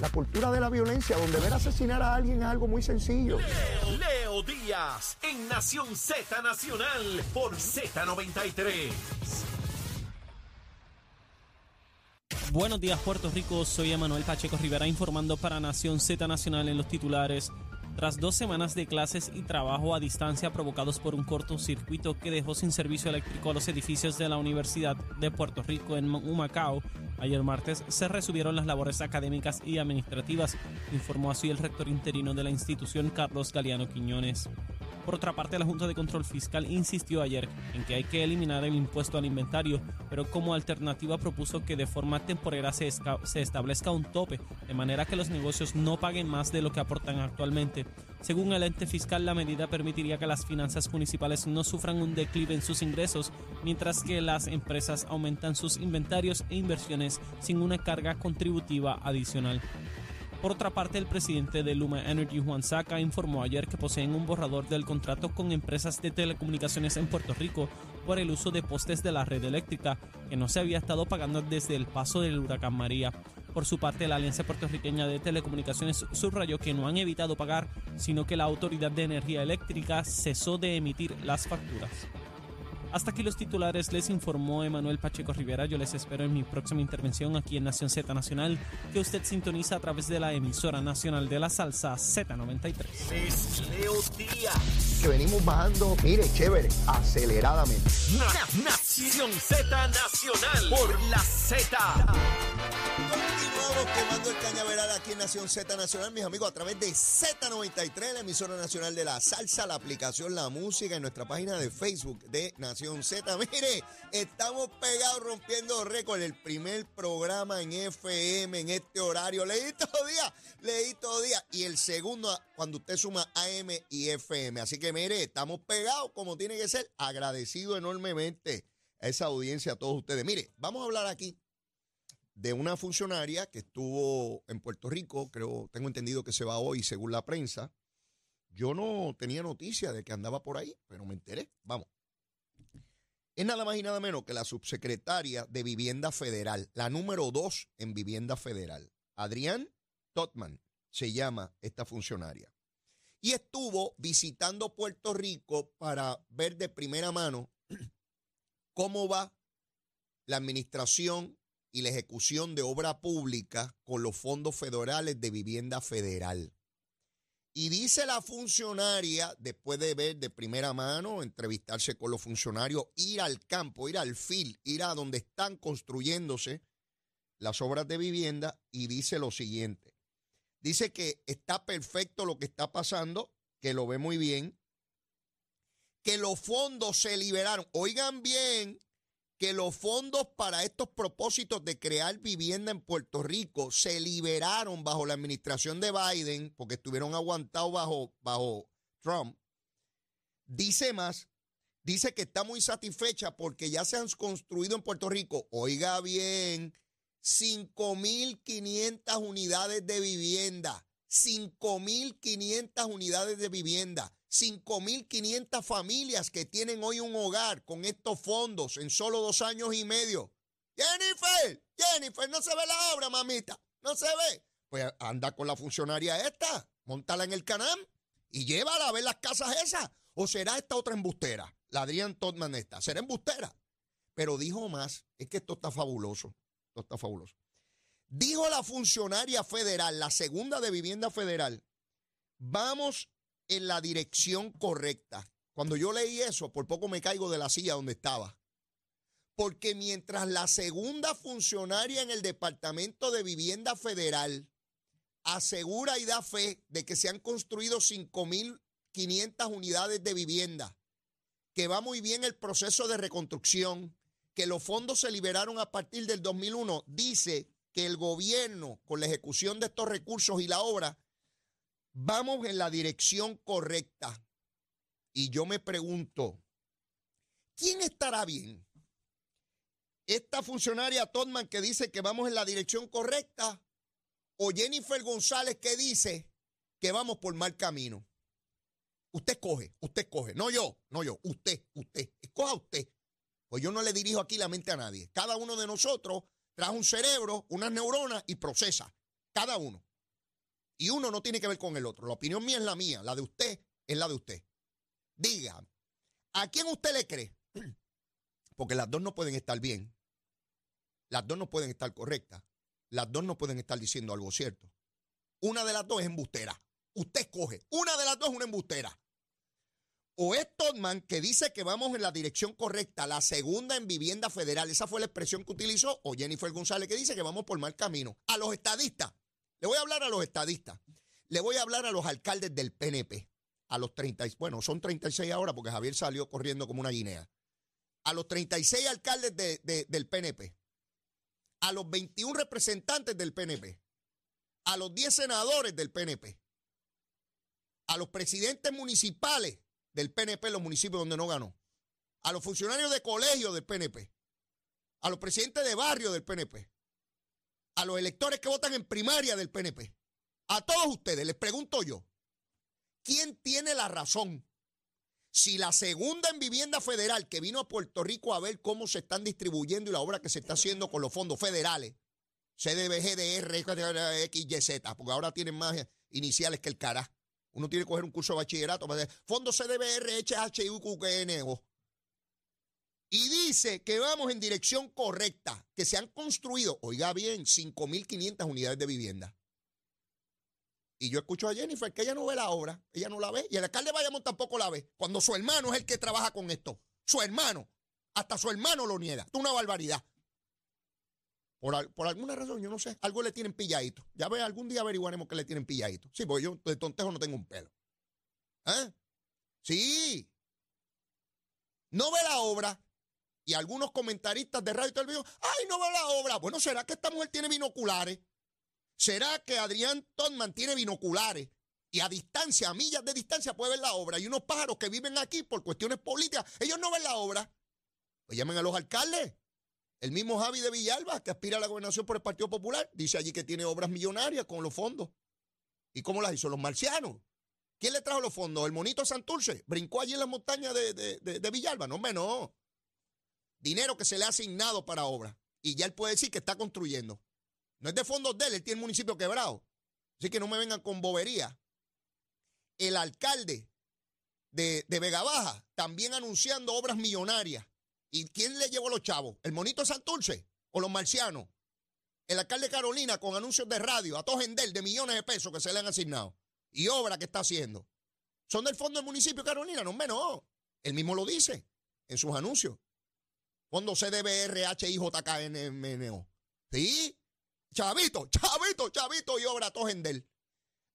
la cultura de la violencia, donde ver asesinar a alguien es algo muy sencillo. Leo, Leo Díaz en Nación Z Nacional por Z93. Buenos días Puerto Rico, soy Emanuel Pacheco Rivera informando para Nación Z Nacional en los titulares. Tras dos semanas de clases y trabajo a distancia provocados por un cortocircuito que dejó sin servicio eléctrico a los edificios de la Universidad de Puerto Rico en Humacao, ayer martes se resubieron las labores académicas y administrativas, informó así el rector interino de la institución Carlos Galeano Quiñones. Por otra parte, la Junta de Control Fiscal insistió ayer en que hay que eliminar el impuesto al inventario, pero como alternativa propuso que de forma temporera se, se, establezca un tope, de manera que los negocios no paguen más de lo que aportan actualmente. Según el ente fiscal, la medida permitiría que las finanzas municipales no sufran un declive en sus ingresos, mientras que las empresas aumentan sus inventarios e inversiones sin una carga contributiva adicional. Por otra parte, el presidente de Luma Energy, Juan Saca, informó ayer que poseen un borrador del contrato con empresas de telecomunicaciones en Puerto Rico por el uso de postes de la red eléctrica que no se había estado pagando desde el paso del huracán María. Por su parte, la Alianza Puertorriqueña de Telecomunicaciones subrayó que no han evitado pagar, sino que la Autoridad de Energía Eléctrica cesó de emitir las facturas. Hasta aquí los titulares, les informó Emanuel Pacheco Rivera. Yo les espero en mi próxima intervención aquí en Nación Z Nacional, que usted sintoniza a través de la emisora nacional de la salsa Z93. Es Leo Díaz. Que venimos bajando, mire, chévere, aceleradamente. Nación Z Nacional por la Z. Quemando el cañaveral aquí en Nación Z Nacional, mis amigos, a través de Z93, la emisora nacional de la salsa, la aplicación La Música, en nuestra página de Facebook de Nación Z. Mire, estamos pegados rompiendo récord. El primer programa en FM en este horario. Leí todo día, leí todo día. Y el segundo cuando usted suma AM y FM. Así que mire, estamos pegados como tiene que ser. Agradecido enormemente a esa audiencia, a todos ustedes. Mire, vamos a hablar aquí de una funcionaria que estuvo en Puerto Rico, creo, tengo entendido que se va hoy según la prensa. Yo no tenía noticia de que andaba por ahí, pero me enteré. Vamos. Es nada más y nada menos que la subsecretaria de Vivienda Federal, la número dos en Vivienda Federal. Adrián Totman se llama esta funcionaria. Y estuvo visitando Puerto Rico para ver de primera mano cómo va la administración y la ejecución de obra pública con los fondos federales de vivienda federal. Y dice la funcionaria, después de ver de primera mano, entrevistarse con los funcionarios, ir al campo, ir al FIL, ir a donde están construyéndose las obras de vivienda, y dice lo siguiente. Dice que está perfecto lo que está pasando, que lo ve muy bien, que los fondos se liberaron. Oigan bien, que los fondos para estos propósitos de crear vivienda en Puerto Rico se liberaron bajo la administración de Biden, porque estuvieron aguantados bajo, bajo Trump. Dice más, dice que está muy satisfecha porque ya se han construido en Puerto Rico, oiga bien, 5.500 unidades de vivienda. 5.500 unidades de vivienda. 5.500 familias que tienen hoy un hogar con estos fondos en solo dos años y medio. Jennifer, Jennifer, no se ve la obra, mamita, no se ve. Pues anda con la funcionaria esta, montala en el canal y llévala a ver las casas esas. ¿O será esta otra embustera? La Adrián Todman esta. ¿Será embustera? Pero dijo más, es que esto está fabuloso, esto está fabuloso. Dijo la funcionaria federal, la segunda de vivienda federal, vamos en la dirección correcta. Cuando yo leí eso, por poco me caigo de la silla donde estaba. Porque mientras la segunda funcionaria en el Departamento de Vivienda Federal asegura y da fe de que se han construido 5.500 unidades de vivienda, que va muy bien el proceso de reconstrucción, que los fondos se liberaron a partir del 2001, dice que el gobierno, con la ejecución de estos recursos y la obra, vamos en la dirección correcta. Y yo me pregunto, ¿quién estará bien? ¿Esta funcionaria Todman que dice que vamos en la dirección correcta? ¿O Jennifer González que dice que vamos por mal camino? Usted coge, usted coge. No yo, no yo, usted, usted. Escoja usted. Pues yo no le dirijo aquí la mente a nadie. Cada uno de nosotros trae un cerebro, unas neuronas y procesa. Cada uno. Y uno no tiene que ver con el otro. La opinión mía es la mía, la de usted es la de usted. Diga, ¿a quién usted le cree? Porque las dos no pueden estar bien. Las dos no pueden estar correctas. Las dos no pueden estar diciendo algo cierto. Una de las dos es embustera. Usted escoge. Una de las dos es una embustera. O es Todman que dice que vamos en la dirección correcta, la segunda en vivienda federal. Esa fue la expresión que utilizó. O Jennifer González que dice que vamos por mal camino. A los estadistas. Le voy a hablar a los estadistas. Le voy a hablar a los alcaldes del PNP. A los 30, bueno, son 36 ahora porque Javier salió corriendo como una guinea. A los 36 alcaldes del PNP. A los 21 representantes del PNP. A los 10 senadores del PNP. A los presidentes municipales del PNP en los municipios donde no ganó. A los funcionarios de colegio del PNP. A los presidentes de barrio del PNP. A los electores que votan en primaria del PNP. A todos ustedes les pregunto yo, ¿quién tiene la razón? Si la segunda en vivienda federal que vino a Puerto Rico a ver cómo se están distribuyendo y la obra que se está haciendo con los fondos federales, CDBG, DR, XYZ, porque ahora tienen más iniciales que el cara. Uno tiene que coger un curso de bachillerato para decir Fondo CDBR, HHUQNO. Y dice que vamos en dirección correcta, que se han construido, oiga bien, 5.500 unidades de vivienda. Y yo escucho a Jennifer que ella no ve la obra, ella no la ve, y el alcalde de Bayamón tampoco la ve, cuando su hermano es el que trabaja con esto. Su hermano, hasta su hermano lo niega. Es una barbaridad. Por, alguna razón, yo no sé, algo le tienen pilladito. Ya ve, algún día averiguaremos que le tienen pilladito. Sí, porque yo de tontejo no tengo un pelo. ¿Eh? Sí. No ve la obra. Y algunos comentaristas de radio y televisión, ay, no ve la obra. Bueno, ¿será que esta mujer tiene binoculares? ¿Será que Adrián Todman tiene binoculares? Y a distancia, a millas de distancia, puede ver la obra. Y unos pájaros que viven aquí por cuestiones políticas, ellos no ven la obra. Pues llamen a los alcaldes. El mismo Javi de Villalba, que aspira a la gobernación por el Partido Popular, dice allí que tiene obras millonarias con los fondos. ¿Y cómo las hizo? Los marcianos. ¿Quién le trajo los fondos? ¿El monito Santurce? ¿Brincó allí en las montañas de, Villalba? No, no. Dinero que se le ha asignado para obras. Y ya él puede decir que está construyendo. No es de fondos de él, él tiene el municipio quebrado. Así que no me vengan con bobería. El alcalde de, de Vega Baja también anunciando obras millonarias. ¿Y quién le llevó a los chavos? ¿El monito Santurce o los marcianos? El alcalde Carolina con anuncios de radio a Tojendel de millones de pesos que se le han asignado y obra que está haciendo. ¿Son del fondo del municipio Carolina? No, menos. Él mismo lo dice en sus anuncios. Fondo CDBRHIJKNMNO. Sí. Chavito, chavito, chavito y obra Tojendel.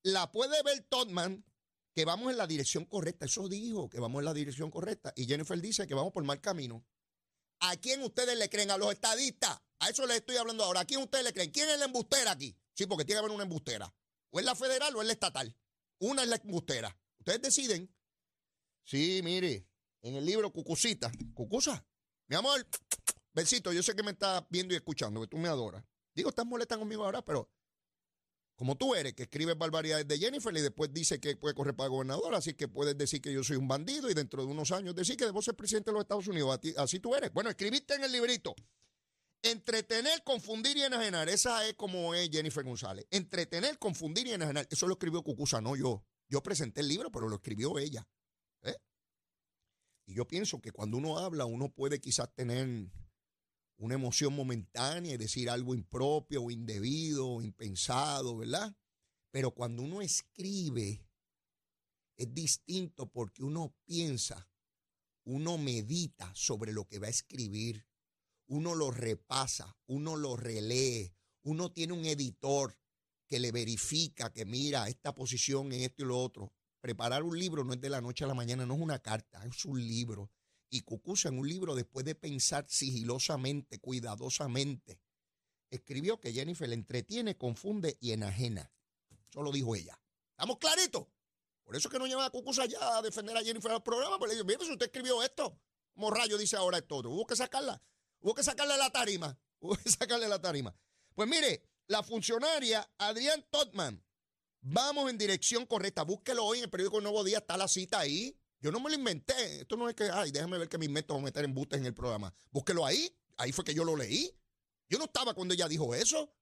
La puede ver Todman que vamos en la dirección correcta. Eso dijo, que vamos en la dirección correcta. Y Jennifer dice que vamos por mal camino. ¿A quién ustedes le creen? A los estadistas. A eso les estoy hablando ahora. ¿A quién ustedes le creen? ¿Quién es la embustera aquí? Sí, porque tiene que haber una embustera. O es la federal o es la estatal. Una es la embustera. Ustedes deciden. Sí, mire, en el libro Cucucita. Cucusa, mi amor, besito, yo sé que me estás viendo y escuchando, que tú me adoras. Digo, estás molesta conmigo ahora, pero como tú eres, que escribes barbaridades de Jennifer y después dice que puede correr para gobernador, así que puedes decir que yo soy un bandido y dentro de unos años decir que debo ser presidente de los Estados Unidos. Así tú eres. Bueno, escribiste en el librito. Entretener, confundir y enajenar. Esa es como es Jennifer González. Entretener, confundir y enajenar. Eso lo escribió Cucusa, no yo. Yo presenté el libro, pero lo escribió ella. Y yo pienso que cuando uno habla, uno puede quizás tener una emoción momentánea y decir algo impropio o indebido o impensado, ¿verdad? Pero cuando uno escribe, es distinto porque uno piensa, uno medita sobre lo que va a escribir, uno lo repasa, uno lo relee, uno tiene un editor que le verifica que mira esta posición en esto y lo otro. Preparar un libro no es de la noche a la mañana, no es una carta, es un libro. Y Cucusa en un libro, después de pensar sigilosamente, cuidadosamente, escribió que Jennifer le entretiene, confunde y enajena. Eso lo dijo ella. ¿Estamos claritos? Por eso es que no lleva a Cucusa ya a defender a Jennifer al programa, porque le digo, mire, si usted escribió esto, como dice ahora esto. Hubo que sacarla, hubo que sacarle la tarima, hubo que sacarle la tarima. Pues mire, la funcionaria Adrián Totman, vamos en dirección correcta. Búsquelo hoy en el periódico Nuevo Día, está la cita ahí. Yo no me lo inventé. Esto no es que, ay, déjame ver que me meto a meter embustes en el programa. Búsquelo ahí. Ahí fue que yo lo leí. Yo no estaba cuando ella dijo eso.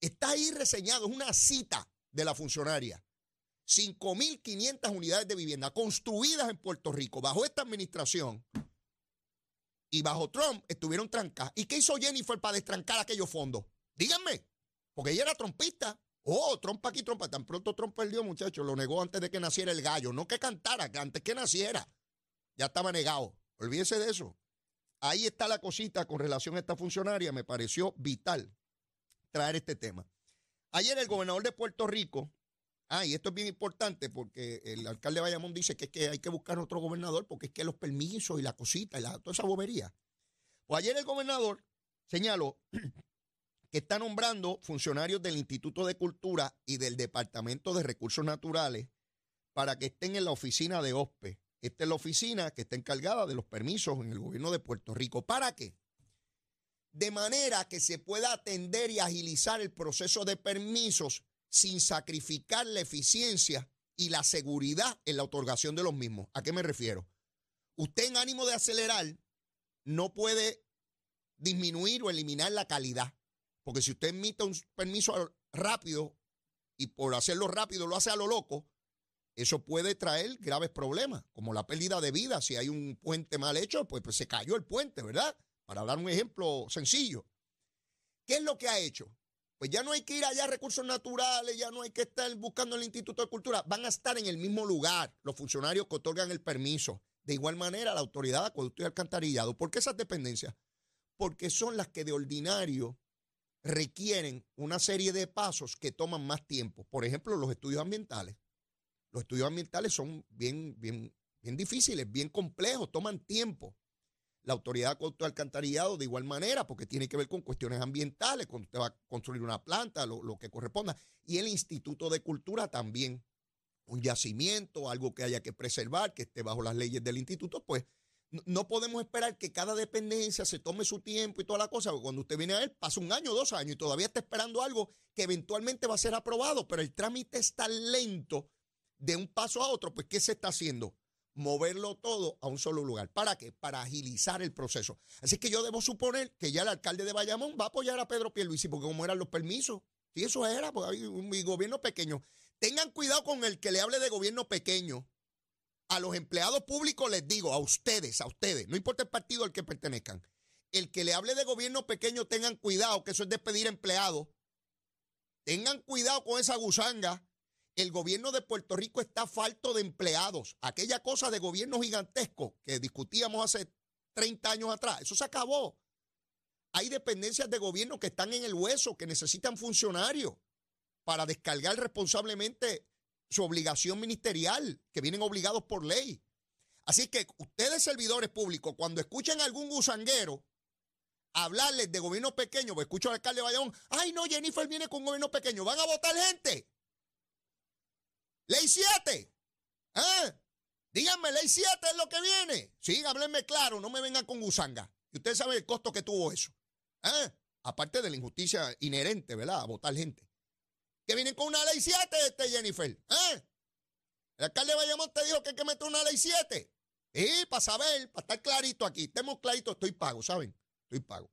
Está ahí reseñado, es una cita de la funcionaria. 5.500 unidades de vivienda construidas en Puerto Rico bajo esta administración y bajo Trump estuvieron trancadas. ¿Y qué hizo Jennifer para destrancar aquellos fondos? Díganme, porque ella era trompista. Oh, Trump aquí, Trump. Tan pronto Trump perdió, muchachos. Lo negó antes de que naciera el gallo. No que cantara, que antes que naciera. Ya estaba negado. Olvídese de eso. Ahí está la cosita con relación a esta funcionaria. Me pareció vital traer este tema. Ayer el gobernador de Puerto Rico, ah, y esto es bien importante porque el alcalde de Bayamón dice que, es que hay que buscar otro gobernador porque es que los permisos y la cosita y la, toda esa bobería. Pues ayer el gobernador señaló que está nombrando funcionarios del Instituto de Cultura y del Departamento de Recursos Naturales para que estén en la oficina de OSPE. Esta es la oficina que está encargada de los permisos en el gobierno de Puerto Rico. ¿Para qué? De manera que se pueda atender y agilizar el proceso de permisos sin sacrificar la eficiencia y la seguridad en la otorgación de los mismos. ¿A qué me refiero? Usted en ánimo de acelerar no puede disminuir o eliminar la calidad. Porque si usted emite un permiso rápido y por hacerlo rápido lo hace a lo loco, eso puede traer graves problemas, como la pérdida de vida. Si hay un puente mal hecho, pues, pues se cayó el puente, ¿verdad? Para dar un ejemplo sencillo. ¿Qué es lo que ha hecho? Pues ya no hay que ir allá a recursos naturales, ya no hay que estar buscando el Instituto de Cultura. Van a estar en el mismo lugar los funcionarios que otorgan el permiso. De igual manera, la autoridad de acueducto y alcantarillado. ¿Por qué esas dependencias? Porque son las que de ordinario requieren una serie de pasos que toman más tiempo. Por ejemplo, los estudios ambientales. Los estudios ambientales son bien, bien, bien difíciles, bien complejos, toman tiempo. La autoridad de alcantarillado de igual manera, porque tiene que ver con cuestiones ambientales, cuando usted va a construir una planta, lo, lo que corresponda. Y el Instituto de Cultura también. Un yacimiento, algo que haya que preservar, que esté bajo las leyes del instituto, pues no podemos esperar que cada dependencia se tome su tiempo y toda la cosa, porque cuando usted viene a él pasa un año, dos años y todavía está esperando algo que eventualmente va a ser aprobado, pero el trámite es tan lento de un paso a otro, pues ¿qué se está haciendo? Moverlo todo a un solo lugar. ¿Para qué? Para agilizar el proceso. Así que yo debo suponer que ya el alcalde de Bayamón va a apoyar a Pedro Pierluisi, porque como eran los permisos, si eso era, pues hay un gobierno pequeño. Tengan cuidado con el que le hable de gobierno pequeño a los empleados públicos les digo, a ustedes, a ustedes, no importa el partido al que pertenezcan, el que le hable de gobierno pequeño, tengan cuidado, que eso es despedir empleados. Tengan cuidado con esa gusanga. El gobierno de Puerto Rico está falto de empleados. Aquella cosa de gobierno gigantesco que discutíamos hace 30 años atrás, eso se acabó. Hay dependencias de gobierno que están en el hueso, que necesitan funcionarios para descargar responsablemente su obligación ministerial, que vienen obligados por ley. Así que ustedes, servidores públicos, cuando escuchen a algún gusanguero hablarles de gobierno pequeño, pues escucho al alcalde de ay no, Jennifer viene con gobierno pequeño, ¿van a votar gente? Ley 7. ¿Ah? Díganme, ley 7 es lo que viene. Sí, háblenme claro, no me vengan con gusanga. Y ustedes saben el costo que tuvo eso. ¿Ah? Aparte de la injusticia inherente, ¿verdad? A votar gente que vienen con una ley 7, este Jennifer. ¿Eh? El alcalde de Bayamón te dijo que hay que meter una ley 7. Y para saber, para estar clarito aquí, estemos claritos, estoy pago, ¿saben? Estoy pago.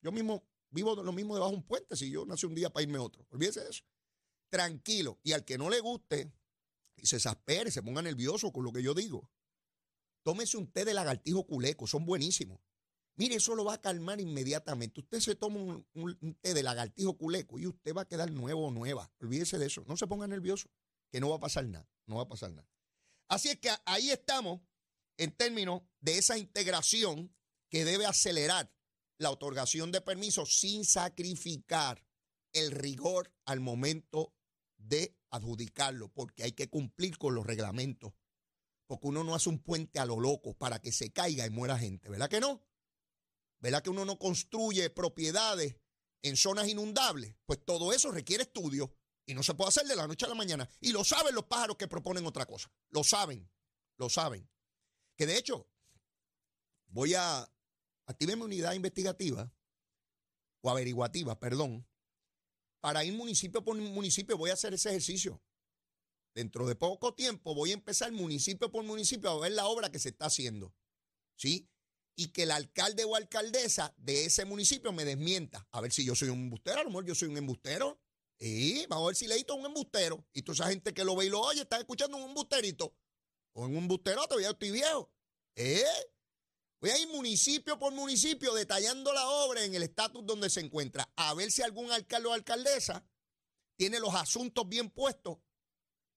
Yo mismo vivo lo mismo debajo de un puente si yo nací un día para irme otro. Olvídese de eso. Tranquilo. Y al que no le guste y se exaspere, se ponga nervioso con lo que yo digo, tómese un té de lagartijo culeco, son buenísimos. Mire, eso lo va a calmar inmediatamente. Usted se toma un, té de lagartijo culeco y usted va a quedar nuevo o nueva. Olvídese de eso. No se ponga nervioso, que no va a pasar nada. No va a pasar nada. Así es que ahí estamos en términos de esa integración que debe acelerar la otorgación de permisos sin sacrificar el rigor al momento de adjudicarlo, porque hay que cumplir con los reglamentos. Porque uno no hace un puente a lo loco para que se caiga y muera gente, ¿verdad que no? ¿Verdad que uno no construye propiedades en zonas inundables? Pues todo eso requiere estudio y no se puede hacer de la noche a la mañana. Y lo saben los pájaros que proponen otra cosa. Lo saben, lo saben. Que de hecho, voy a activar mi unidad investigativa o averiguativa, perdón, para ir municipio por municipio. Voy a hacer ese ejercicio. Dentro de poco tiempo voy a empezar municipio por municipio a ver la obra que se está haciendo. ¿Sí? Y que el alcalde o alcaldesa de ese municipio me desmienta. A ver si yo soy un embustero, a lo mejor yo soy un embustero. Y vamos a ver si Leito es un embustero. Y toda esa gente que lo ve y lo oye, está escuchando un embusterito. O en un embusterote, ya estoy viejo. ¿Eh? Voy a ir municipio por municipio detallando la obra en el estatus donde se encuentra, a ver si algún alcalde o alcaldesa tiene los asuntos bien puestos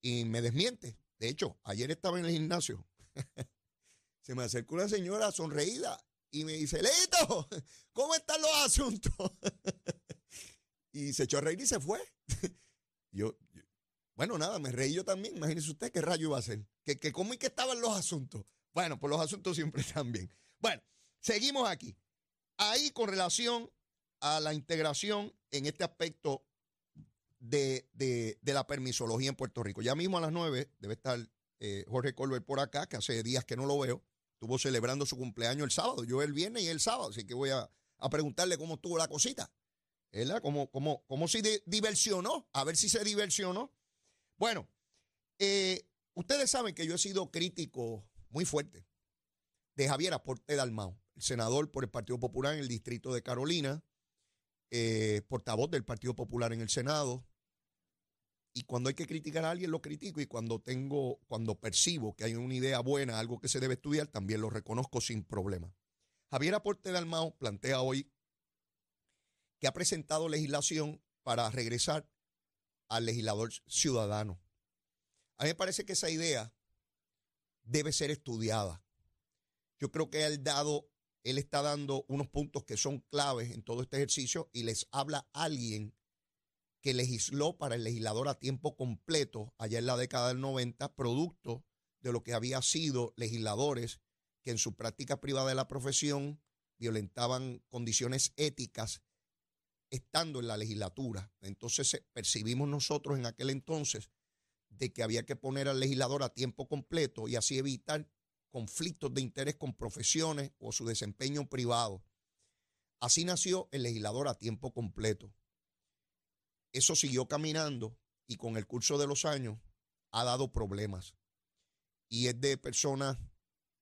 y me desmiente. De hecho, ayer estaba en el gimnasio. se me acercó una señora sonreída y me dice, Leito, ¿cómo están los asuntos? y se echó a reír y se fue. yo, bueno, nada, me reí yo también. Imagínese usted qué rayo iba a hacer. Que, que cómo y que estaban los asuntos. Bueno, pues los asuntos siempre están bien. Bueno, seguimos aquí. Ahí con relación a la integración en este aspecto de, la permisología en Puerto Rico. Ya mismo a las nueve debe estar eh, Jorge Colbert por acá, que hace días que no lo veo. Estuvo celebrando su cumpleaños el sábado. Yo el viernes y el sábado, así que voy a, preguntarle cómo estuvo la cosita. ¿Verdad? ¿Cómo, cómo, cómo se diversionó? A ver si se diversionó. Bueno, eh, ustedes saben que yo he sido crítico muy fuerte de Javier Aporte Dalmao, el senador por el Partido Popular en el distrito de Carolina, eh, portavoz del Partido Popular en el Senado. Y cuando hay que criticar a alguien, lo critico. Y cuando tengo, cuando percibo que hay una idea buena, algo que se debe estudiar, también lo reconozco sin problema. Javier Aporte Dalmao plantea hoy que ha presentado legislación para regresar al legislador ciudadano. A mí me parece que esa idea debe ser estudiada. Yo creo que él dado, él está dando unos puntos que son claves en todo este ejercicio y les habla alguien que legisló para el legislador a tiempo completo allá en la década del 90, producto de lo que había sido legisladores que en su práctica privada de la profesión violentaban condiciones éticas estando en la legislatura. Entonces eh, percibimos nosotros en aquel entonces de que había que poner al legislador a tiempo completo y así evitar conflictos de interés con profesiones o su desempeño privado. Así nació el legislador a tiempo completo. Eso siguió caminando y con el curso de los años ha dado problemas. Y es de personas,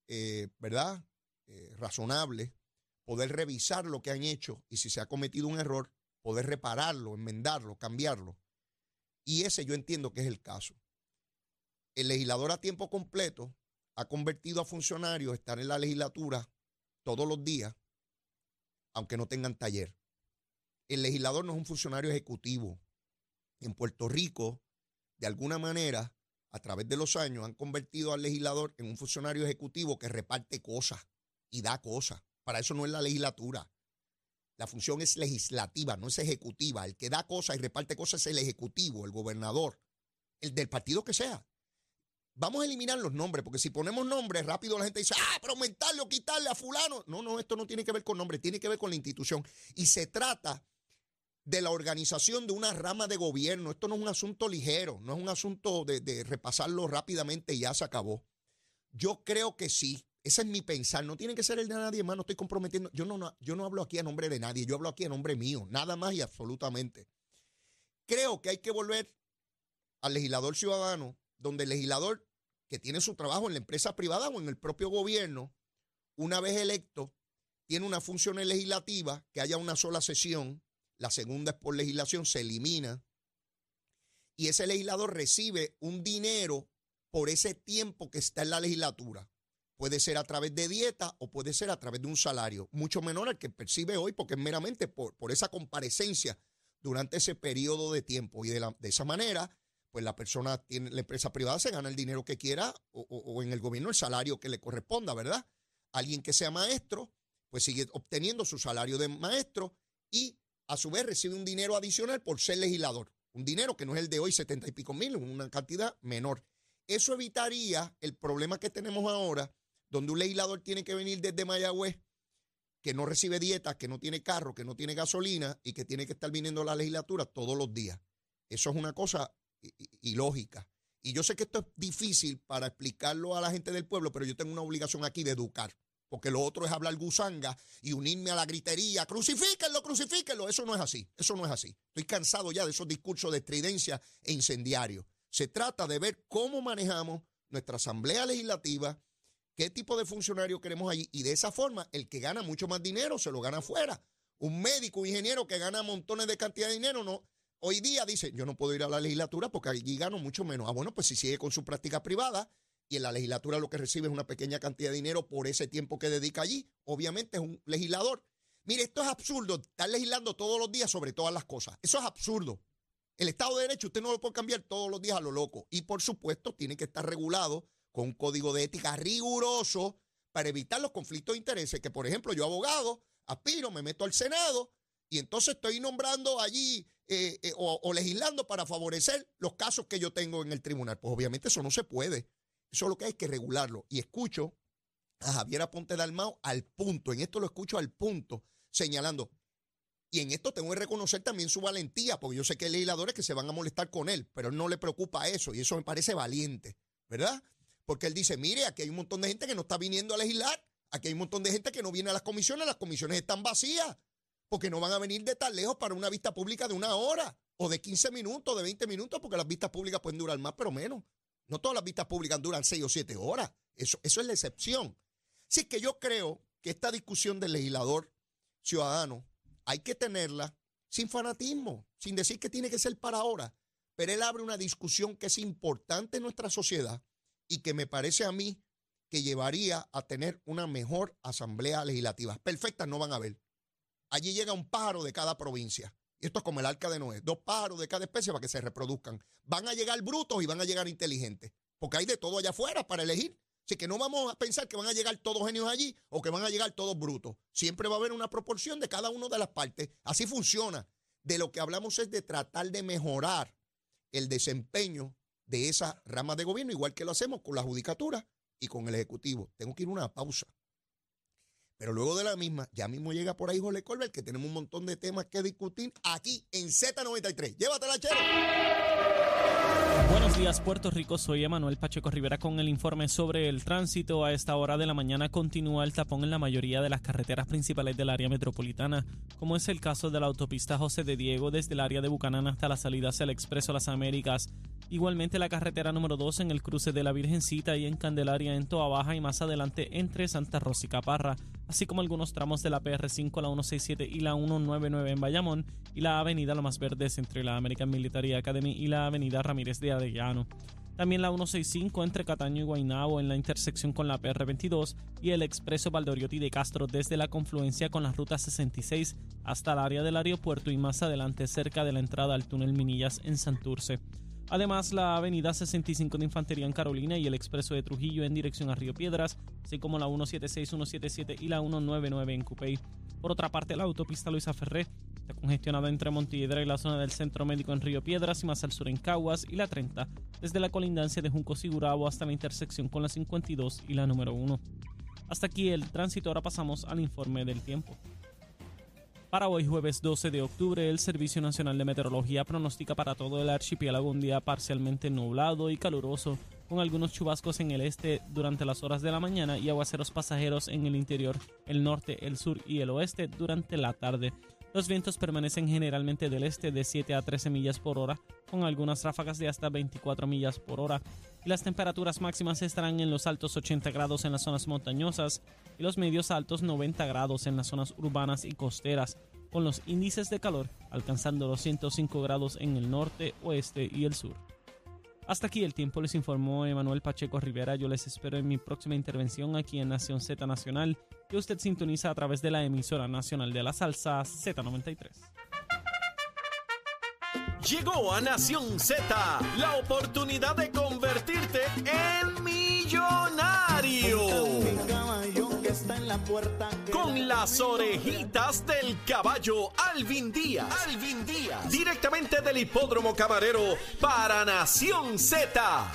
eh, ¿verdad? Eh, razonables, poder revisar lo que han hecho y si se ha cometido un error, poder repararlo, enmendarlo, cambiarlo. Y ese yo entiendo que es el caso. El legislador a tiempo completo ha convertido a funcionarios estar en la legislatura todos los días, aunque no tengan taller. El legislador no es un funcionario ejecutivo. En Puerto Rico, de alguna manera, a través de los años, han convertido al legislador en un funcionario ejecutivo que reparte cosas y da cosas. Para eso no es la legislatura. La función es legislativa, no es ejecutiva. El que da cosas y reparte cosas es el ejecutivo, el gobernador, el del partido que sea. Vamos a eliminar los nombres, porque si ponemos nombres, rápido la gente dice, ah, pero aumentarle o quitarle a fulano. No, no, esto no tiene que ver con nombres, tiene que ver con la institución. Y se trata de la organización de una rama de gobierno. Esto no es un asunto ligero, no es un asunto de, repasarlo rápidamente y ya se acabó. Yo creo que sí. Ese es mi pensar. No tiene que ser el de nadie más. No estoy comprometiendo. Yo no, no, yo no hablo aquí a nombre de nadie. Yo hablo aquí a nombre mío. Nada más y absolutamente. Creo que hay que volver al legislador ciudadano, donde el legislador que tiene su trabajo en la empresa privada o en el propio gobierno, una vez electo, tiene una función legislativa, que haya una sola sesión, la segunda es por legislación, se elimina, y ese legislador recibe un dinero por ese tiempo que está en la legislatura. Puede ser a través de dieta o puede ser a través de un salario, mucho menor al que percibe hoy, porque es meramente por, por esa comparecencia durante ese periodo de tiempo. Y de, esa manera, pues la persona tiene, la empresa privada se gana el dinero que quiera o, en el gobierno el salario que le corresponda, ¿verdad? Alguien que sea maestro, pues sigue obteniendo su salario de maestro y a su vez recibe un dinero adicional por ser legislador. Un dinero que no es el de hoy, setenta y pico mil, una cantidad menor. Eso evitaría el problema que tenemos ahora, donde un legislador tiene que venir desde Mayagüez, que no recibe dieta, que no tiene carro, que no tiene gasolina y que tiene que estar viniendo a la legislatura todos los días. Eso es una cosa y, lógica. Y yo sé que esto es difícil para explicarlo a la gente del pueblo, pero yo tengo una obligación aquí de educar. Porque lo otro es hablar gusanga y unirme a la gritería. Crucifíquenlo, crucifíquenlo. Eso no es así. Eso no es así. Estoy cansado ya de esos discursos de estridencia e incendiario. Se trata de ver cómo manejamos nuestra asamblea legislativa, qué tipo de funcionario queremos allí. Y de esa forma, el que gana mucho más dinero se lo gana afuera. Un médico, un ingeniero que gana montones de cantidad de dinero, no, hoy día dice, yo no puedo ir a la legislatura porque allí gano mucho menos. Ah, bueno, pues si sigue con su práctica privada y en la legislatura lo que recibe es una pequeña cantidad de dinero por ese tiempo que dedica allí, obviamente es un legislador. Mire, esto es absurdo, estar legislando todos los días sobre todas las cosas. Eso es absurdo. El Estado de Derecho usted no lo puede cambiar todos los días a lo loco. Y por supuesto tiene que estar regulado con un código de ética riguroso para evitar los conflictos de intereses. Que por ejemplo yo abogado, aspiro, me meto al Senado y entonces estoy nombrando allí eh, eh, o, legislando para favorecer los casos que yo tengo en el tribunal. Pues obviamente eso no se puede. Eso es lo que hay que regularlo. Y escucho a Javier Aponte Dalmao al punto, en esto lo escucho al punto, señalando, y en esto tengo que reconocer también su valentía, porque yo sé que hay legisladores que se van a molestar con él, pero él no le preocupa eso, y eso me parece valiente, ¿verdad? Porque él dice, mire, aquí hay un montón de gente que no está viniendo a legislar, aquí hay un montón de gente que no viene a las comisiones, las comisiones están vacías porque no van a venir de tan lejos para una vista pública de una hora o de 15 minutos, de 20 minutos, porque las vistas públicas pueden durar más, pero menos. No todas las vistas públicas duran 6 o 7 horas. Eso, eso es la excepción. Así que yo creo que esta discusión del legislador ciudadano hay que tenerla sin fanatismo, sin decir que tiene que ser para ahora. Pero él abre una discusión que es importante en nuestra sociedad y que me parece a mí que llevaría a tener una mejor asamblea legislativa. Perfectas no van a haber allí llega un pájaro de cada provincia. Y esto es como el arca de Noé, dos pájaros de cada especie para que se reproduzcan. Van a llegar brutos y van a llegar inteligentes, porque hay de todo allá afuera para elegir. Así que no vamos a pensar que van a llegar todos genios allí o que van a llegar todos brutos. Siempre va a haber una proporción de cada una de las partes. Así funciona. De lo que hablamos es de tratar de mejorar el desempeño de esa rama de gobierno, igual que lo hacemos con la judicatura y con el Ejecutivo. Tengo que ir a una pausa. Pero luego de la misma, ya mismo llega por ahí Jorge Colbert, que tenemos un montón de temas que discutir aquí en Z93. Llévatela, chero. Buenos días, Puerto Rico. Soy Emanuel Pacheco Rivera con el informe sobre el tránsito. A esta hora de la mañana continúa el tapón en la mayoría de las carreteras principales del área metropolitana, como es el caso de la autopista José de Diego desde el área de Bucanán hasta la salida hacia el Expreso Las Américas. Igualmente la carretera número 2 en el cruce de la Virgencita y en Candelaria en Toa Baja y más adelante entre Santa Rosa y Caparra, así como algunos tramos de la PR5, la 167 y la 199 en Bayamón y la avenida Lomas Verdes entre la American Military Academy y la avenida Ramírez de Arellano. También la 165 entre Cataño y Guaynabo en la intersección con la PR22 y el expreso Valdoriotti de Castro desde la confluencia con la ruta 66 hasta el área del aeropuerto y más adelante cerca de la entrada al túnel Minillas en Santurce. Además, la avenida 65 de Infantería en Carolina y el expreso de Trujillo en dirección a Río Piedras, así como la 176, 177 y la 199 en Cupey. Por otra parte, la autopista Luisa Ferré está congestionada entre Montiedra y la zona del Centro Médico en Río Piedras y más al sur en Caguas y la 30, desde la colindancia de Junco Sigurabo hasta la intersección con la 52 y la número 1. Hasta aquí el tránsito, ahora pasamos al informe del tiempo. Para hoy jueves 12 de octubre, el Servicio Nacional de Meteorología pronostica para todo el archipiélago un día parcialmente nublado y caluroso, con algunos chubascos en el este durante las horas de la mañana y aguaceros pasajeros en el interior, el norte, el sur y el oeste durante la tarde. Los vientos permanecen generalmente del este de 7 a 13 millas por hora, con algunas ráfagas de hasta 24 millas por hora, y las temperaturas máximas estarán en los altos 80 grados en las zonas montañosas y los medios altos 90 grados en las zonas urbanas y costeras, con los índices de calor alcanzando los 105 grados en el norte, oeste y el sur. Hasta aquí el tiempo, les informó Emanuel Pacheco Rivera. Yo les espero en mi próxima intervención aquí en Nación Z Nacional, que usted sintoniza a través de la emisora nacional de la salsa Z93. Llegó a Nación Z la oportunidad de convertirte en millonario. Con las orejitas del caballo Alvin Díaz. Alvin Díaz. Directamente del hipódromo camarero para Nación Z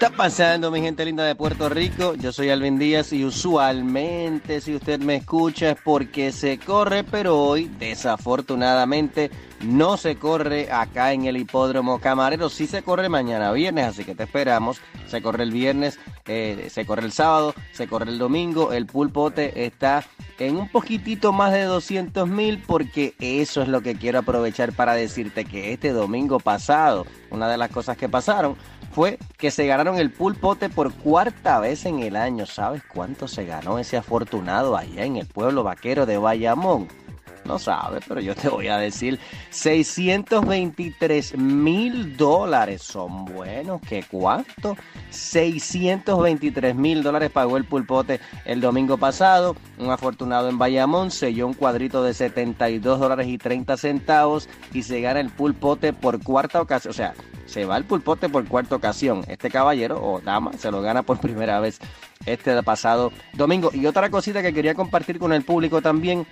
está pasando, mi gente linda de Puerto Rico? Yo soy Alvin Díaz y usualmente si usted me escucha es porque se corre, pero hoy desafortunadamente no se corre acá en el hipódromo camarero. Sí se corre mañana viernes, así que te esperamos. Se corre el viernes, eh, se corre el sábado, se corre el domingo. El pulpote está en un poquitito más de 200 mil porque eso es lo que quiero aprovechar para decirte que este domingo pasado, una de las cosas que pasaron fue que se ganaron el pulpote por cuarta vez en el año. ¿Sabes cuánto se ganó ese afortunado allá en el pueblo vaquero de Bayamón? No sabes, pero yo te voy a decir, 623 mil dólares son buenos, ¿qué cuánto? 623 mil dólares pagó el pulpote el domingo pasado, un afortunado en Bayamón selló un cuadrito de 72 dólares y 30 centavos y se gana el pulpote por cuarta ocasión, o sea, se va el pulpote por cuarta ocasión. Este caballero o dama se lo gana por primera vez este pasado domingo. Y otra cosita que quería compartir con el público también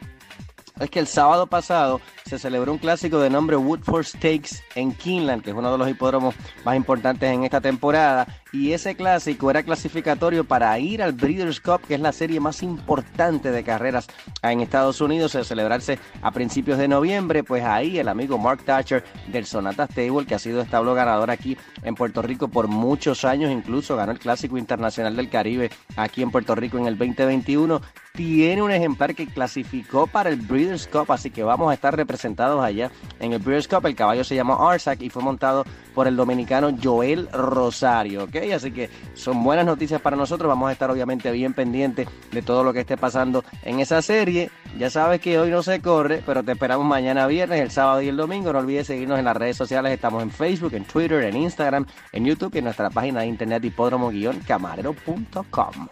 es que el sábado pasado se celebró un clásico de nombre Woodford Stakes en Keeneland, que es uno de los hipódromos más importantes en esta temporada. Y ese clásico era clasificatorio para ir al Breeders' Cup, que es la serie más importante de carreras en Estados Unidos, a celebrarse a principios de noviembre. Pues ahí el amigo Mark Thatcher del Sonata Stable, que ha sido establo ganador aquí en Puerto Rico por muchos años, incluso ganó el Clásico Internacional del Caribe aquí en Puerto Rico en el 2021 tiene un ejemplar que clasificó para el Breeders' Cup, así que vamos a estar representados allá en el Breeders' Cup. El caballo se llama Arsac y fue montado por el dominicano Joel Rosario. Así que son buenas noticias para nosotros. Vamos a estar obviamente bien pendientes de todo lo que esté pasando en esa serie. Ya sabes que hoy no se corre, pero te esperamos mañana viernes, el sábado y el domingo. No olvides seguirnos en las redes sociales. Estamos en Facebook, en Twitter, en Instagram, en YouTube y en nuestra página de internet hipódromo-camarero.com.